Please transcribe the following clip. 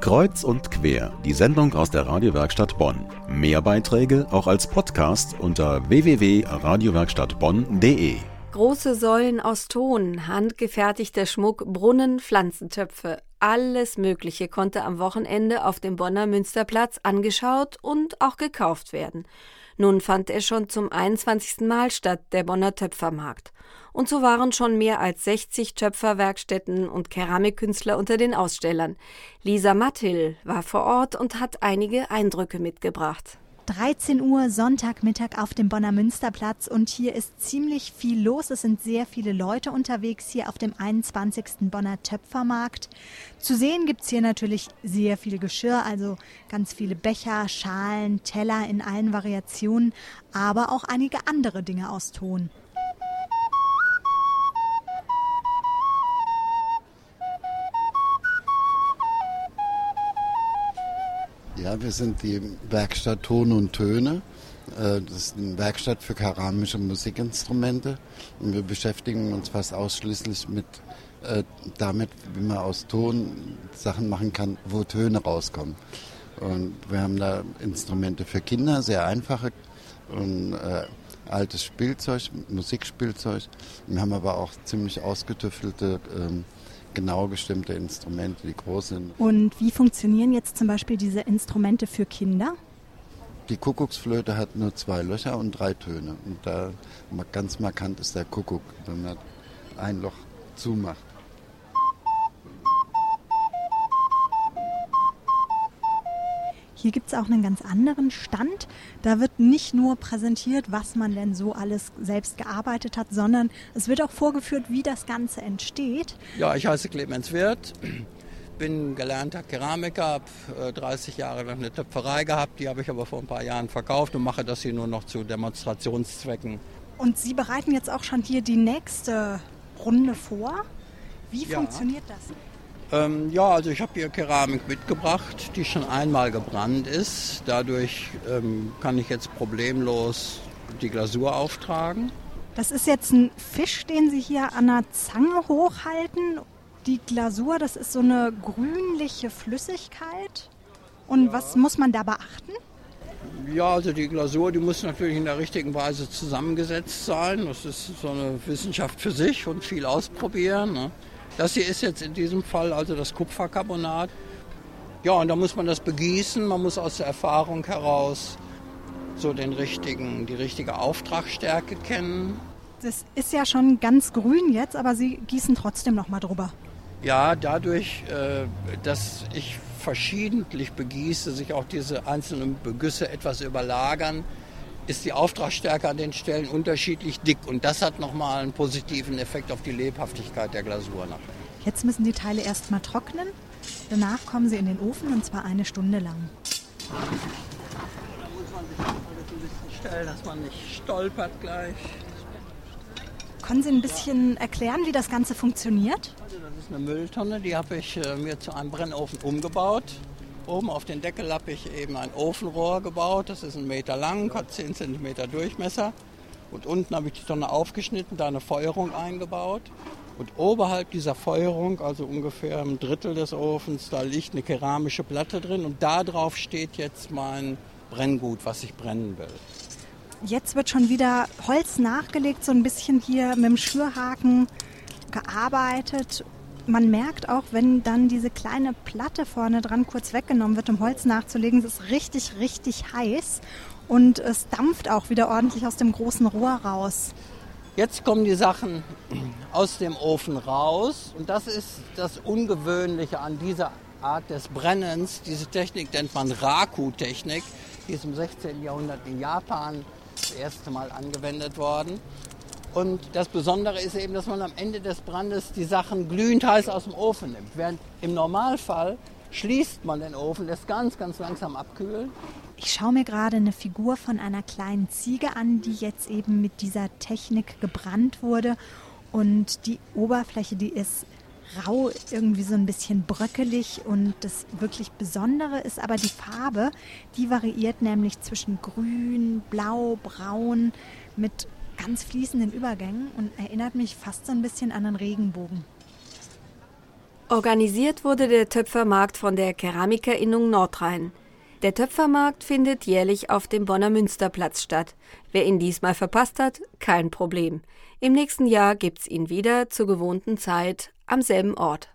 Kreuz und quer, die Sendung aus der Radiowerkstatt Bonn. Mehr Beiträge auch als Podcast unter www.radiowerkstattbonn.de. Große Säulen aus Ton, handgefertigter Schmuck, Brunnen, Pflanzentöpfe. Alles Mögliche konnte am Wochenende auf dem Bonner Münsterplatz angeschaut und auch gekauft werden. Nun fand er schon zum 21. Mal statt, der Bonner Töpfermarkt. Und so waren schon mehr als 60 Töpferwerkstätten und Keramikkünstler unter den Ausstellern. Lisa Mathill war vor Ort und hat einige Eindrücke mitgebracht. 13 Uhr Sonntagmittag auf dem Bonner Münsterplatz und hier ist ziemlich viel los. Es sind sehr viele Leute unterwegs hier auf dem 21. Bonner Töpfermarkt. Zu sehen gibt es hier natürlich sehr viel Geschirr, also ganz viele Becher, Schalen, Teller in allen Variationen, aber auch einige andere Dinge aus Ton. Ja, wir sind die Werkstatt Ton und Töne. Äh, das ist eine Werkstatt für keramische Musikinstrumente und wir beschäftigen uns fast ausschließlich mit äh, damit, wie man aus Ton Sachen machen kann, wo Töne rauskommen. Und wir haben da Instrumente für Kinder, sehr einfache und äh, altes Spielzeug, Musikspielzeug. Wir haben aber auch ziemlich ausgetüftelte ähm, genau gestimmte Instrumente, die groß sind. Und wie funktionieren jetzt zum Beispiel diese Instrumente für Kinder? Die Kuckucksflöte hat nur zwei Löcher und drei Töne. Und da ganz markant ist der Kuckuck, wenn man ein Loch zumacht. Hier gibt es auch einen ganz anderen Stand. Da wird nicht nur präsentiert, was man denn so alles selbst gearbeitet hat, sondern es wird auch vorgeführt, wie das Ganze entsteht. Ja, ich heiße Clemens Wirth, bin gelernter Keramiker, habe 30 Jahre lang eine Töpferei gehabt, die habe ich aber vor ein paar Jahren verkauft und mache das hier nur noch zu Demonstrationszwecken. Und Sie bereiten jetzt auch schon hier die nächste Runde vor. Wie ja. funktioniert das? Ähm, ja, also ich habe hier Keramik mitgebracht, die schon einmal gebrannt ist. Dadurch ähm, kann ich jetzt problemlos die Glasur auftragen. Das ist jetzt ein Fisch, den Sie hier an der Zange hochhalten. Die Glasur, das ist so eine grünliche Flüssigkeit. Und ja. was muss man da beachten? Ja, also die Glasur, die muss natürlich in der richtigen Weise zusammengesetzt sein. Das ist so eine Wissenschaft für sich und viel ausprobieren. Ne? Das hier ist jetzt in diesem Fall also das Kupfercarbonat. Ja, und da muss man das begießen. Man muss aus der Erfahrung heraus so den richtigen, die richtige Auftragstärke kennen. Das ist ja schon ganz grün jetzt, aber Sie gießen trotzdem noch mal drüber. Ja, dadurch, äh, dass ich verschiedentlich begieße, sich auch diese einzelnen Begüsse etwas überlagern, ist die Auftragstärke an den Stellen unterschiedlich dick und das hat nochmal einen positiven Effekt auf die Lebhaftigkeit der Glasur nachher. Jetzt müssen die Teile erstmal trocknen, danach kommen sie in den Ofen und zwar eine Stunde lang. Da muss man sich alles ein bisschen stellen, dass man nicht stolpert gleich. Können Sie ein bisschen erklären, wie das Ganze funktioniert? Also das ist eine Mülltonne, die habe ich äh, mir zu einem Brennofen umgebaut. Oben auf den Deckel habe ich eben ein Ofenrohr gebaut. Das ist ein Meter lang, hat 10 cm Durchmesser. Und unten habe ich die Tonne aufgeschnitten, da eine Feuerung eingebaut. Und oberhalb dieser Feuerung, also ungefähr ein Drittel des Ofens, da liegt eine keramische Platte drin. Und da drauf steht jetzt mein Brenngut, was ich brennen will. Jetzt wird schon wieder Holz nachgelegt, so ein bisschen hier mit dem Schürhaken gearbeitet man merkt auch, wenn dann diese kleine Platte vorne dran kurz weggenommen wird, um Holz nachzulegen, es ist richtig, richtig heiß und es dampft auch wieder ordentlich aus dem großen Rohr raus. Jetzt kommen die Sachen aus dem Ofen raus und das ist das Ungewöhnliche an dieser Art des Brennens. Diese Technik nennt man Raku-Technik. Die ist im 16. Jahrhundert in Japan das erste Mal angewendet worden. Und das Besondere ist eben, dass man am Ende des Brandes die Sachen glühend heiß aus dem Ofen nimmt. Während im Normalfall schließt man den Ofen, lässt ganz, ganz langsam abkühlen. Ich schaue mir gerade eine Figur von einer kleinen Ziege an, die jetzt eben mit dieser Technik gebrannt wurde. Und die Oberfläche, die ist rau, irgendwie so ein bisschen bröckelig. Und das wirklich Besondere ist aber die Farbe. Die variiert nämlich zwischen grün, blau, braun mit ganz fließenden Übergängen und erinnert mich fast so ein bisschen an einen Regenbogen. Organisiert wurde der Töpfermarkt von der Keramikerinnung Nordrhein. Der Töpfermarkt findet jährlich auf dem Bonner Münsterplatz statt. Wer ihn diesmal verpasst hat, kein Problem. Im nächsten Jahr gibt's ihn wieder zur gewohnten Zeit am selben Ort.